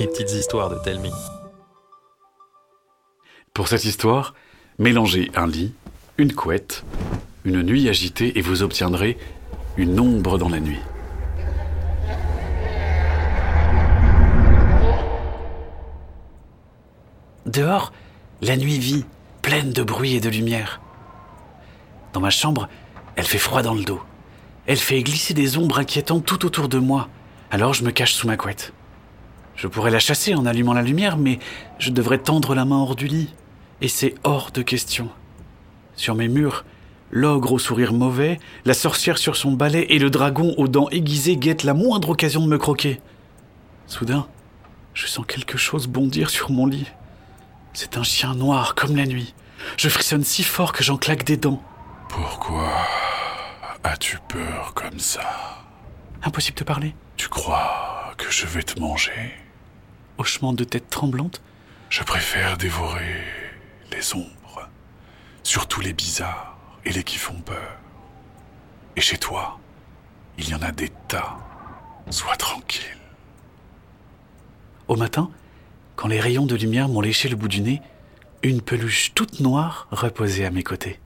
Les petites histoires de Telmi. Pour cette histoire, mélangez un lit, une couette, une nuit agitée et vous obtiendrez une ombre dans la nuit. Dehors, la nuit vit, pleine de bruit et de lumière. Dans ma chambre, elle fait froid dans le dos. Elle fait glisser des ombres inquiétantes tout autour de moi. Alors je me cache sous ma couette. Je pourrais la chasser en allumant la lumière, mais je devrais tendre la main hors du lit. Et c'est hors de question. Sur mes murs, l'ogre au sourire mauvais, la sorcière sur son balai et le dragon aux dents aiguisées guettent la moindre occasion de me croquer. Soudain, je sens quelque chose bondir sur mon lit. C'est un chien noir comme la nuit. Je frissonne si fort que j'en claque des dents. Pourquoi as-tu peur comme ça? Impossible de parler. Tu crois que je vais te manger? Hochement de tête tremblante, Je préfère dévorer les ombres, surtout les bizarres et les qui font peur. Et chez toi, il y en a des tas. Sois tranquille. Au matin, quand les rayons de lumière m'ont léché le bout du nez, une peluche toute noire reposait à mes côtés.